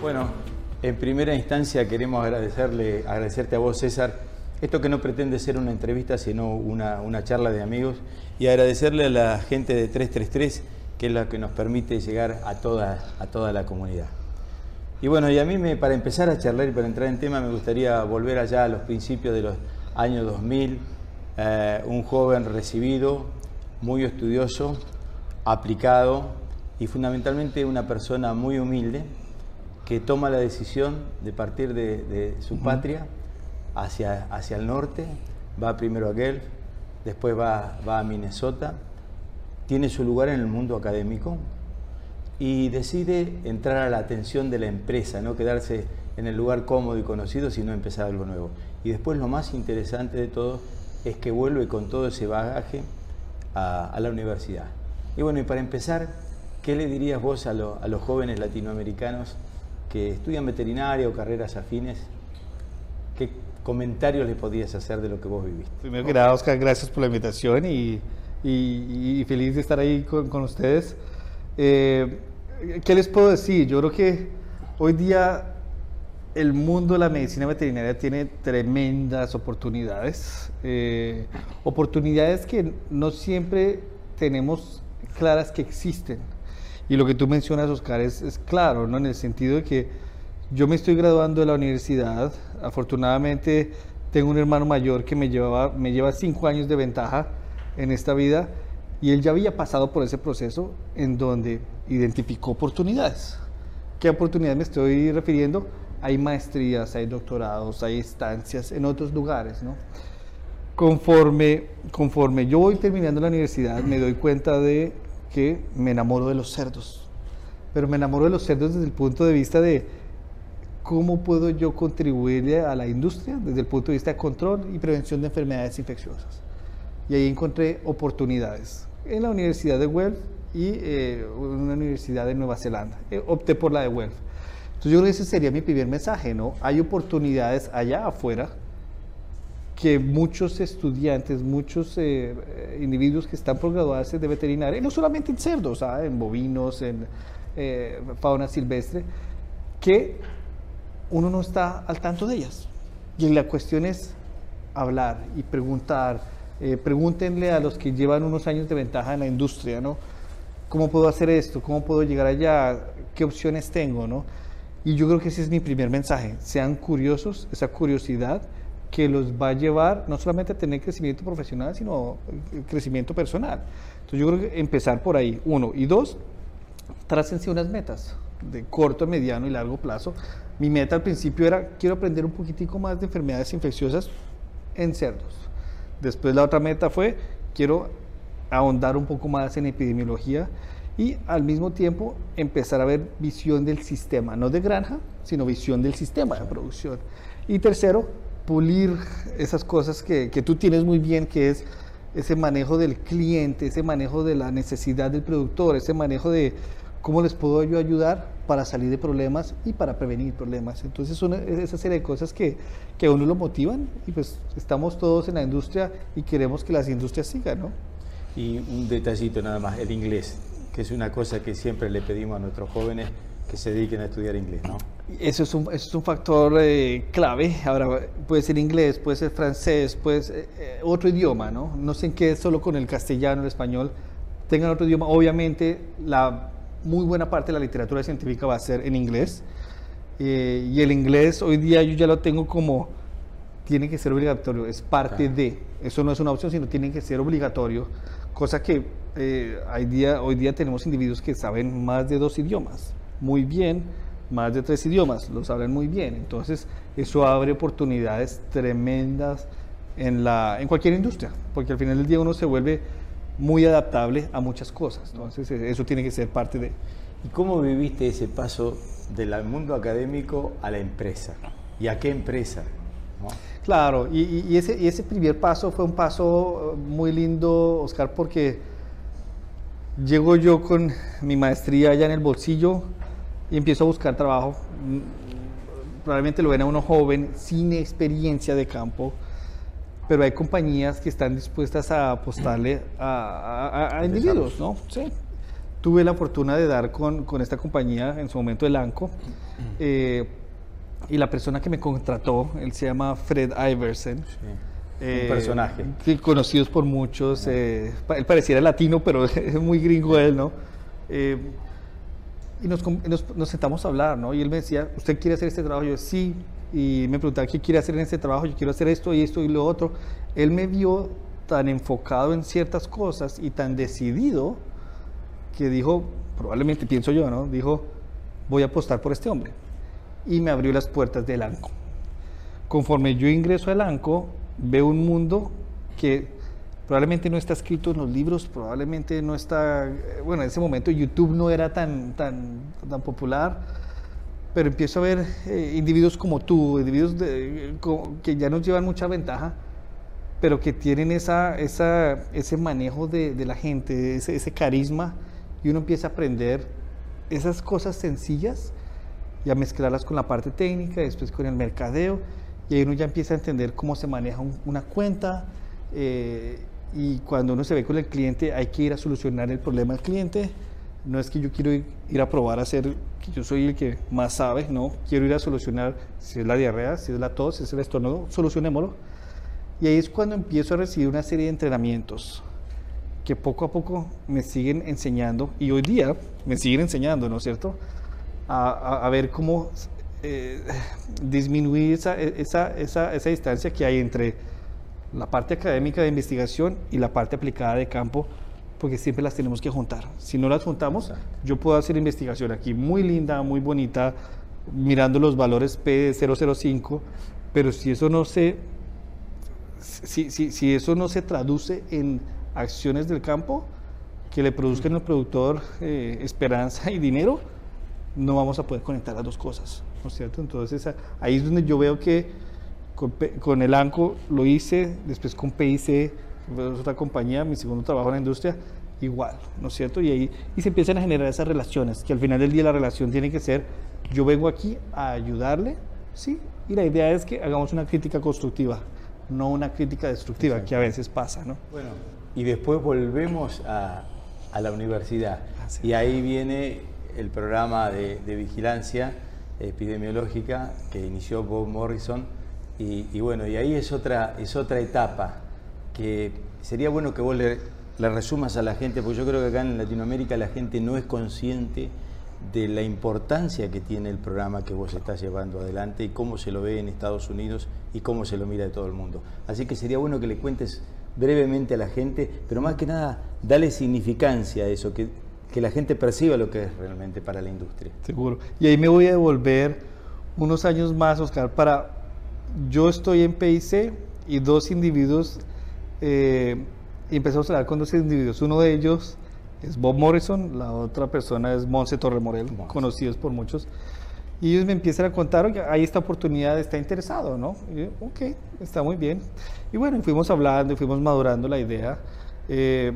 Bueno, en primera instancia queremos agradecerle, agradecerte a vos, César, esto que no pretende ser una entrevista, sino una, una charla de amigos, y agradecerle a la gente de 333, que es la que nos permite llegar a toda, a toda la comunidad. Y bueno, y a mí me, para empezar a charlar y para entrar en tema me gustaría volver allá a los principios de los años 2000, eh, un joven recibido, muy estudioso, aplicado y fundamentalmente una persona muy humilde que toma la decisión de partir de, su patria hacia, hacia el norte, va primero a Guelph, después va, va a Minnesota, tiene su lugar en el mundo académico, y decide entrar a la atención de la empresa, no quedarse en el lugar cómodo y conocido, sino empezar algo nuevo. Y después lo más interesante de todo es que vuelve con todo ese bagaje a, la universidad. Y bueno, y para empezar, ¿qué le dirías vos a, a los jóvenes latinoamericanos que estudian veterinaria o carreras afines? ¿Qué comentarios le podías hacer de lo que vos viviste? Primero que nada, Oscar, gracias por la invitación y, y, feliz de estar ahí con, con ustedes. Eh, ¿Qué les puedo decir? Yo creo que hoy día el mundo de la medicina veterinaria tiene tremendas oportunidades, eh, oportunidades que no siempre tenemos claras que existen. Y lo que tú mencionas, Oscar, es, claro, ¿no? en el sentido de que yo me estoy graduando de la universidad, afortunadamente tengo un hermano mayor que me, lleva, me lleva cinco años de ventaja en esta vida y él ya había pasado por ese proceso en donde identificó oportunidades. ¿Qué oportunidades me estoy refiriendo? Hay maestrías, hay doctorados, hay estancias en otros lugares, ¿no? Conforme, conforme yo voy terminando la universidad, me doy cuenta de que me enamoro de los cerdos. Pero me enamoro de los cerdos desde el punto de vista de cómo puedo yo contribuirle a la industria desde el punto de vista de control y prevención de enfermedades infecciosas. Y ahí encontré oportunidades en la Universidad de Guelph y eh, una universidad de Nueva Zelanda. Eh, opté por la de Guelph. Entonces yo creo que ese sería mi primer mensaje, ¿no? Hay oportunidades allá afuera que muchos estudiantes, muchos eh, individuos que están por graduarse de veterinaria, no solamente en cerdos, ¿ah? en bovinos, en fauna silvestre, que uno no está al tanto de ellas. Y la cuestión es hablar y preguntar, eh, pregúntenle a los que llevan unos años de ventaja en la industria, ¿no? ¿Cómo puedo hacer esto? ¿Cómo puedo llegar allá? ¿Qué opciones tengo? ¿no? Y yo creo que ese es mi primer mensaje. Sean curiosos, esa curiosidad que los va a llevar no solamente a tener crecimiento profesional, sino eh, crecimiento personal. Entonces yo creo que empezar por ahí, uno. Y dos, trácense unas metas de corto, mediano y largo plazo. Mi meta al principio era, quiero aprender un poquitico más de enfermedades infecciosas en cerdos. Después la otra meta fue, quiero ahondar un poco más en epidemiología y al mismo tiempo empezar a ver visión del sistema, no de granja, sino visión del sistema de producción. Y tercero, pulir esas cosas que, que tú tienes muy bien, que es ese manejo del cliente, ese manejo de la necesidad del productor, ese manejo de cómo les puedo yo ayudar para salir de problemas y para prevenir problemas. Entonces son esa serie de cosas que, que a uno lo motivan y pues estamos todos en la industria y queremos que las industrias sigan, ¿no? Y un detallito nada más, el inglés, que es una cosa que siempre le pedimos a nuestros jóvenes que se dediquen a estudiar inglés, ¿no? Eso es un, eso es un factor eh, clave. Ahora, puede ser inglés, puede ser francés, puede ser eh, otro idioma, ¿no? No sé en qué solo con el castellano, el español, tengan otro idioma. Obviamente, la muy buena parte de la literatura científica va a ser en inglés. Eh, y el inglés hoy día yo ya lo tengo como, tiene que ser obligatorio, es parte de, eso no es una opción, sino tiene que ser obligatorio, cosa que eh, día, hoy día tenemos individuos que saben más de dos idiomas, muy bien, más de tres idiomas, lo saben muy bien, entonces eso abre oportunidades tremendas en, la, en cualquier industria, porque al final del día uno se vuelve muy adaptable a muchas cosas. Entonces, e, eso tiene que ser parte de... ¿Y cómo viviste ese paso del mundo académico a la empresa? ¿Y a qué empresa? Claro, y, ese, y ese primer paso fue un paso uh, muy lindo, Oscar, porque llego yo con mi maestría ya en el bolsillo y empiezo a buscar trabajo. Probablemente lo ven a uno joven, sin experiencia de campo, pero hay compañías que están dispuestas a apostarle a, individuos, ¿no? Sí. tuve la fortuna de dar con, con esta compañía en su momento el ANCO. Eh, y la persona que me contrató, él se llama Fred Iverson. Sí. Un personaje. Sí, conocidos por muchos. eh, él pareciera latino, pero es muy gringo él, ¿no? Y nos, nos sentamos a hablar, ¿no? Y él me decía, ¿usted quiere hacer este trabajo? Yo, sí. Y me preguntaba, ¿qué quiere hacer en este trabajo? Yo quiero hacer esto y esto y lo otro. Él me vio tan enfocado en ciertas cosas y tan decidido que dijo, probablemente pienso yo, ¿no? Dijo, voy a apostar por este hombre. Y me abrió las puertas del ANCO. Conforme yo ingreso al ANCO, veo un mundo que probablemente no está escrito en los libros, probablemente no está, eh, bueno, en ese momento YouTube no era tan, tan, tan popular, pero empiezo a ver eh, individuos como tú, individuos de- que ya nos llevan mucha ventaja, pero que tienen esa, esa, ese manejo de, de la gente, ese, ese carisma, y uno empieza a aprender esas cosas sencillas y a mezclarlas con la parte técnica, después con el mercadeo, y ahí uno ya empieza a entender cómo se maneja un- una cuenta, eh, y cuando uno se ve con el cliente hay que ir a solucionar el problema del cliente, no es que yo quiero ir, ir a probar a ser, que yo soy el que más sabe, no, quiero ir a solucionar si es la diarrea, si es la tos, si es el estómago, solucionémoslo. Y ahí es cuando empiezo a recibir una serie de entrenamientos que poco a poco me siguen enseñando y hoy día me siguen enseñando, ¿no es cierto? A, a- a ver cómo eh, disminuir esa, esa, esa, esa distancia que hay entre la parte académica de investigación y la parte aplicada de campo, porque siempre las tenemos que juntar. Si no las juntamos, yo puedo hacer investigación aquí muy linda, muy bonita, mirando los valores P005, pero si eso no se si, si, si eso no se traduce en acciones del campo que le produzcan al productor eh, esperanza y dinero, no vamos a poder conectar las dos cosas, ¿no es cierto? Entonces ahí es donde yo veo que con, el ANCO lo hice, después con PIC, fue otra compañía, mi segundo trabajo en la industria, igual, ¿no es cierto? Y ahí y se empiezan a generar esas relaciones, que al final del día la relación tiene que ser, yo vengo aquí a ayudarle, ¿sí? Y la idea es que hagamos una crítica constructiva, no una crítica destructiva, que a veces pasa, ¿no? Bueno, y después volvemos a, a la universidad. Así Y ahí viene el programa de, de vigilancia epidemiológica que inició Bob Morrison. Y, bueno, y ahí es otra, es otra etapa que sería bueno que vos le resumas a la gente, porque yo creo que acá en Latinoamérica la gente no es consciente de la importancia que tiene el programa que vos estás llevando adelante y cómo se lo ve en Estados Unidos y cómo se lo mira de todo el mundo. Así que sería bueno que le cuentes brevemente a la gente, pero más que nada, dale significancia a eso, que, que la gente perciba lo que es realmente para la industria. Seguro. Y ahí me voy a devolver unos años más, Oscar, para... Yo estoy en PIC y dos individuos, eh, y empezamos a hablar con dos individuos. Uno de ellos es Bob Morrison, la otra persona es Monse Torremorel, Monse. conocidos por muchos. Y ellos me empiezan a contar, oye, hay esta oportunidad, está interesado, ¿no? Y yo, ok, está muy bien. Y bueno, fuimos hablando y fuimos madurando la idea. Eh,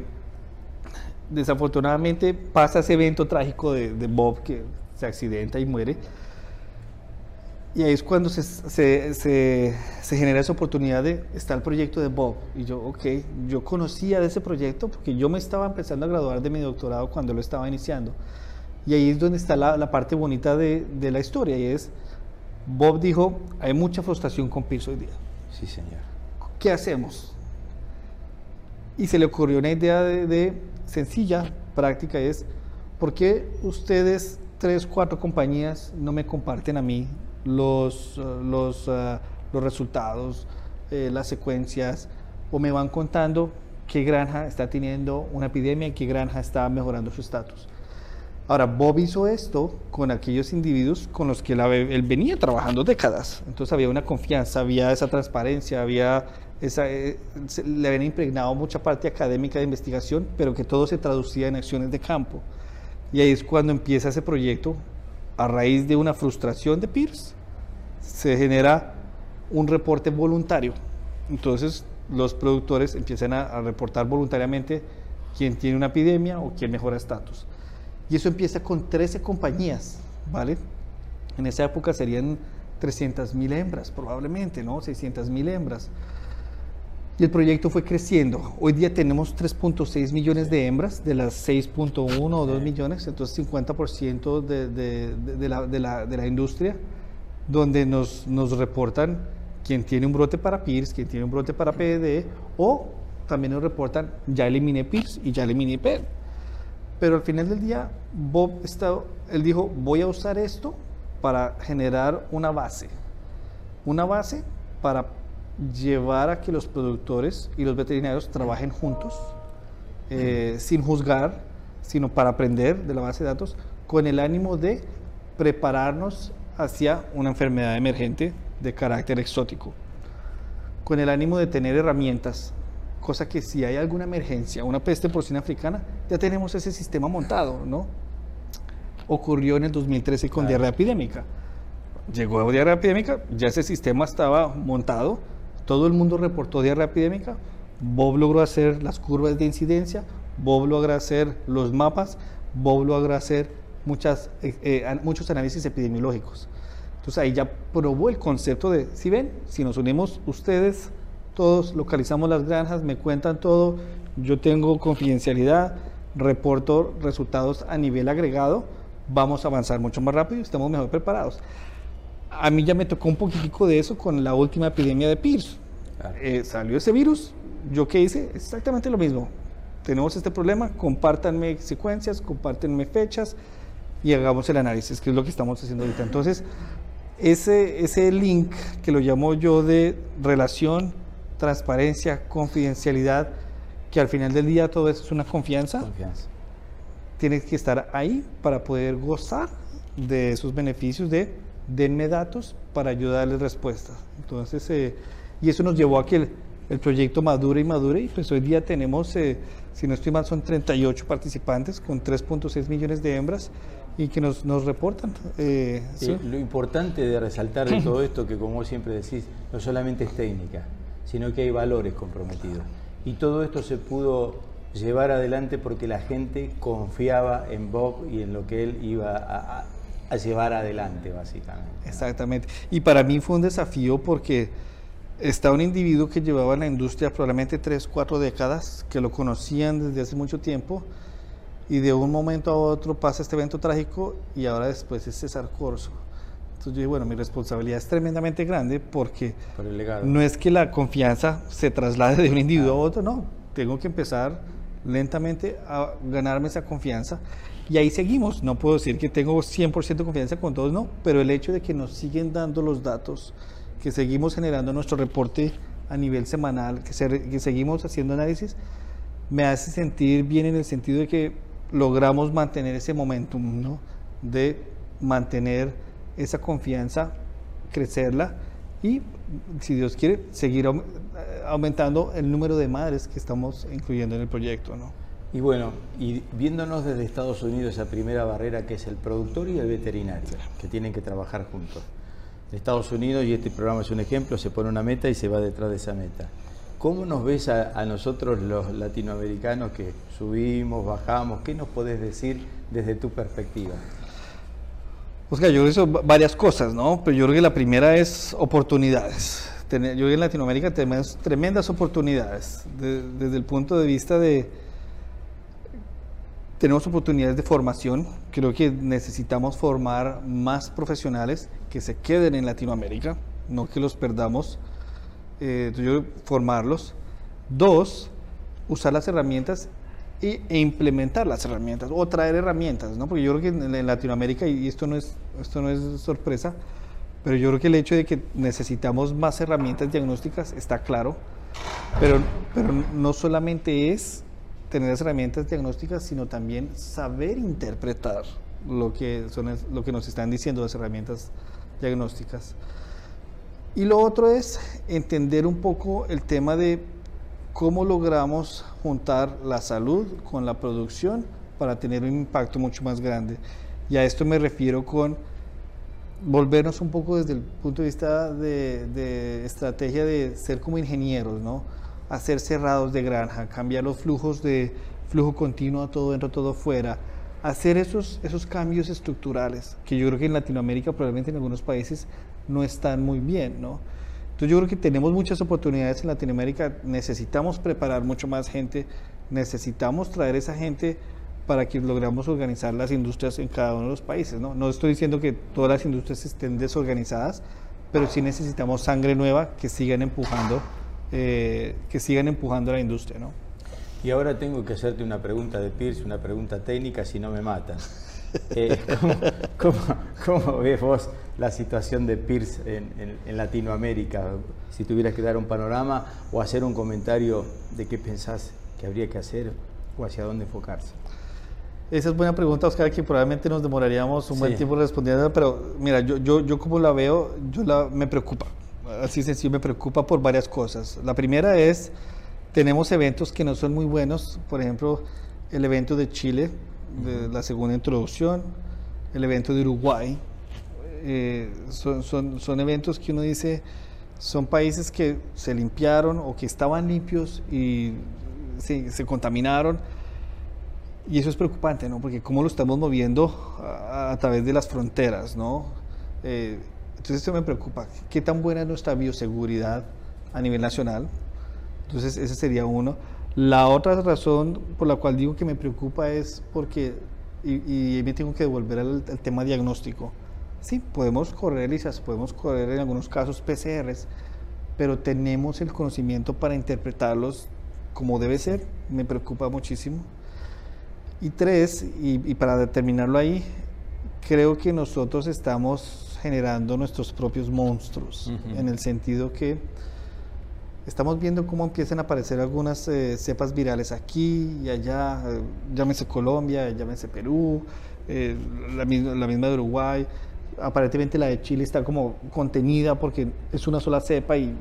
desafortunadamente pasa ese evento trágico de, de Bob que se accidenta y muere. Y ahí es cuando se, se, se, se genera esa oportunidad de, está el proyecto de Bob. Y yo, ok, yo conocía de ese proyecto porque yo me estaba empezando a graduar de mi doctorado cuando lo estaba iniciando. Y ahí es donde está la, la parte bonita de, de la historia y es, Bob dijo, hay mucha frustración con PIRS hoy día. Sí, señor. ¿qué hacemos? Y se le ocurrió una idea de, de sencilla, práctica, es, ¿por qué ustedes, tres, cuatro compañías, no me comparten a mí los, uh, los, uh, los resultados, eh, las secuencias, o me van contando qué granja está teniendo una epidemia y qué granja está mejorando su estatus? Ahora, Bob hizo esto con aquellos individuos con los que él, venía trabajando décadas. Entonces había una confianza, había esa transparencia, había esa, eh, le habían impregnado mucha parte académica de investigación, pero que todo se traducía en acciones de campo. Y ahí es cuando empieza ese proyecto, a raíz de una frustración de Pierce, se genera un reporte voluntario. Entonces los productores empiezan a, reportar voluntariamente quién tiene una epidemia o quién mejora estatus. Y eso empieza con 13 compañías, ¿vale? En esa época serían 300 mil hembras, probablemente, ¿no? 600 mil hembras. Y el proyecto fue creciendo. Hoy día tenemos 3.6 millones de hembras de las 6.1 o 2 millones, entonces 50% de, de, de, la, de, la, de la industria, donde nos, nos reportan quién tiene un brote para PIRS, quién tiene un brote para PED, o también nos reportan ya eliminé PIRS y ya eliminé PED. Pero al final del día, Bob está, él dijo, voy a usar esto para generar una base. Una base para llevar a que los productores y los veterinarios trabajen juntos, eh, sin juzgar, sino para aprender de la base de datos, con el ánimo de prepararnos hacia una enfermedad emergente de carácter exótico, con el ánimo de tener herramientas, cosa que si hay alguna emergencia, una peste porcina africana, ya tenemos ese sistema montado, ¿no? Ocurrió en el 2013 con diarrea epidémica. Llegó diarrea epidémica, ya ese sistema estaba montado, todo el mundo reportó diarrea epidémica, Bob logró hacer las curvas de incidencia, Bob logró hacer los mapas, Bob logró hacer eh, eh, muchos análisis epidemiológicos. Entonces ahí ya probó el concepto de, si ven, si nos unimos ustedes, todos localizamos las granjas, me cuentan todo, yo tengo confidencialidad, reporto resultados a nivel agregado, vamos a avanzar mucho más rápido y estamos mejor preparados a mí ya me tocó un poquitico de eso con la última epidemia de PIRS. Eh, salió ese virus, yo qué hice, exactamente lo mismo. Tenemos este problema, compártanme secuencias, compártanme fechas y hagamos el análisis, que es lo que estamos haciendo ahorita. Entonces, ese, ese link que lo llamo yo de relación, transparencia, confidencialidad, que al final del día todo eso es una confianza, confianza. tienes que estar ahí para poder gozar de esos beneficios de denme datos para ayudarles respuestas. Entonces, eh, y eso nos llevó a que el, proyecto madure y madure, y pues hoy día tenemos, eh, si no estoy mal, son 38 participantes con 3.6 millones de hembras y que nos, nos reportan. Eh, lo importante de resaltar de todo esto, que como siempre decís, no solamente es técnica, sino que hay valores comprometidos. Y todo esto se pudo llevar adelante porque la gente confiaba en Bob y en lo que él iba a, a llevar adelante, básicamente. Exactamente. Y para mí fue un desafío porque está un individuo que llevaba en la industria probablemente tres, cuatro décadas, que lo conocían desde hace mucho tiempo, y de un momento a otro pasa este evento trágico y ahora después es César Corso. Entonces yo dije, bueno, mi responsabilidad es tremendamente grande porque no es que la confianza se traslade de un individuo a otro, no, tengo que empezar lentamente a ganarme esa confianza y ahí seguimos. No puedo decir que tengo 100% confianza con todos, no, pero el hecho de que nos siguen dando los datos, que seguimos generando nuestro reporte a nivel semanal, que, que seguimos haciendo análisis, me hace sentir bien en el sentido de que logramos mantener ese momentum, ¿no? De mantener esa confianza, crecerla y, si Dios quiere, seguir aumentando el número de madres que estamos incluyendo en el proyecto, ¿no? Y bueno, y viéndonos desde Estados Unidos esa primera barrera que es el productor y el veterinario, que tienen que trabajar juntos. Estados Unidos, y este programa es un ejemplo, se pone una meta y se va detrás de esa meta. ¿Cómo nos ves a, nosotros los latinoamericanos que subimos, bajamos? ¿Qué nos podés decir desde tu perspectiva? Oscar, yo creo que varias cosas, ¿no? Pero yo creo que la primera es oportunidades. Yo creo que en Latinoamérica tenemos tremendas oportunidades desde el punto de vista de, tenemos oportunidades de formación. Creo que necesitamos formar más profesionales que se queden en Latinoamérica, no que los perdamos. Eh, formarlos. Dos, usar las herramientas e implementar las herramientas o traer herramientas, ¿no? Porque yo creo que en, Latinoamérica, y esto no, es, esto no es sorpresa, pero yo creo que el hecho de que necesitamos más herramientas diagnósticas está claro, pero, pero no solamente es tener las herramientas diagnósticas, sino también saber interpretar lo que, son, lo que nos están diciendo las herramientas diagnósticas. Y lo otro es entender un poco el tema de cómo logramos juntar la salud con la producción para tener un impacto mucho más grande. Y a esto me refiero con volvernos un poco desde el punto de vista de, de estrategia de ser como ingenieros, ¿no? Hacer cerrados de granja, cambiar los flujos de flujo continuo, todo dentro, todo fuera, hacer esos, esos cambios estructurales, que yo creo que en Latinoamérica, probablemente en algunos países, no están muy bien, ¿no? Entonces yo creo que tenemos muchas oportunidades en Latinoamérica, necesitamos preparar mucho más gente, necesitamos traer esa gente para que logramos organizar las industrias en cada uno de los países. No, no estoy diciendo que todas las industrias estén desorganizadas, pero sí necesitamos sangre nueva que sigan empujando, eh, que sigan empujando la industria. ¿no? Y ahora tengo que hacerte una pregunta de Pierce, una pregunta técnica, si no me matan. Eh, ¿cómo, cómo, ves vos la situación de Pierce en, en, Latinoamérica? Si tuvieras que dar un panorama o hacer un comentario de qué pensás que habría que hacer o hacia dónde enfocarse. Esa es buena pregunta, Oscar, que probablemente nos demoraríamos un buen tiempo respondiendo, pero mira, yo, yo, yo como la veo, yo la, me preocupa, así sencillo, me preocupa por varias cosas. La primera es, tenemos eventos que no son muy buenos, por ejemplo, el evento de Chile, de la segunda introducción, el evento de Uruguay, eh, son, son, son eventos que uno dice, son países que se limpiaron o que estaban limpios y se, se contaminaron y eso es preocupante, ¿no? Porque cómo lo estamos moviendo a, través de las fronteras, ¿no? Eh, entonces esto me preocupa. ¿Qué tan buena es nuestra bioseguridad a nivel nacional? Entonces ese sería uno. La otra razón por la cual digo que me preocupa es porque, y, y me tengo que devolver al, tema diagnóstico. Sí, podemos correr ELISAS, podemos correr en algunos casos PCRs, pero tenemos el conocimiento para interpretarlos como debe ser. Me preocupa muchísimo. Y tres, y, para determinarlo ahí, creo que nosotros estamos generando nuestros propios monstruos, en el sentido que estamos viendo cómo empiezan a aparecer algunas eh, cepas virales aquí y allá, eh, llámese Colombia, llámese Perú, eh, la, misma, la misma de Uruguay. Aparentemente la de Chile está como contenida porque es una sola cepa y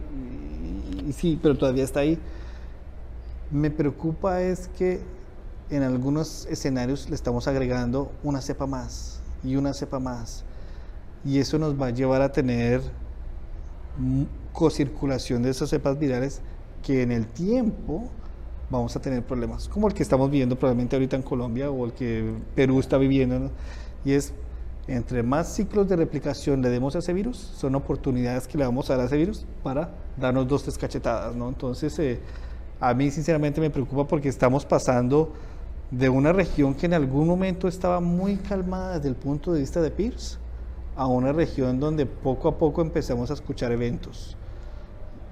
sí, pero todavía está ahí. Me preocupa es que en algunos escenarios le estamos agregando una cepa más y una cepa más. Y eso nos va a llevar a tener cocirculación de esas cepas virales que en el tiempo vamos a tener problemas, como el que estamos viviendo probablemente ahorita en Colombia o el que Perú está viviendo. Y es, entre más ciclos de replicación le demos a ese virus, son oportunidades que le vamos a dar a ese virus para darnos dos, tres cachetadas. ¿no? Entonces, eh, a mí sinceramente me preocupa porque estamos pasando de una región que en algún momento estaba muy calmada desde el punto de vista de Pierce a una región donde poco a poco empezamos a escuchar eventos,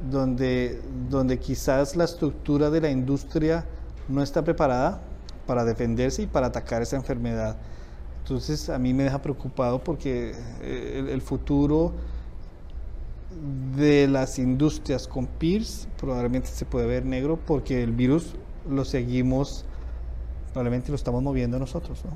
donde, donde quizás la estructura de la industria no está preparada para defenderse y para atacar esa enfermedad. Entonces a mí me deja preocupado porque eh, el, el futuro de las industrias con Pierce probablemente se puede ver negro porque el virus lo seguimos probablemente lo estamos moviendo nosotros. ¿no?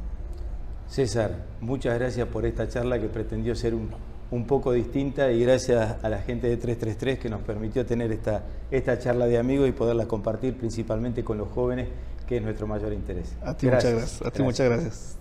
César, muchas gracias por esta charla que pretendió ser un, un, poco distinta y gracias a la gente de 333 que nos permitió tener esta, esta charla de amigos y poderla compartir principalmente con los jóvenes, que es nuestro mayor interés. A ti muchas gracias. A ti muchas gracias.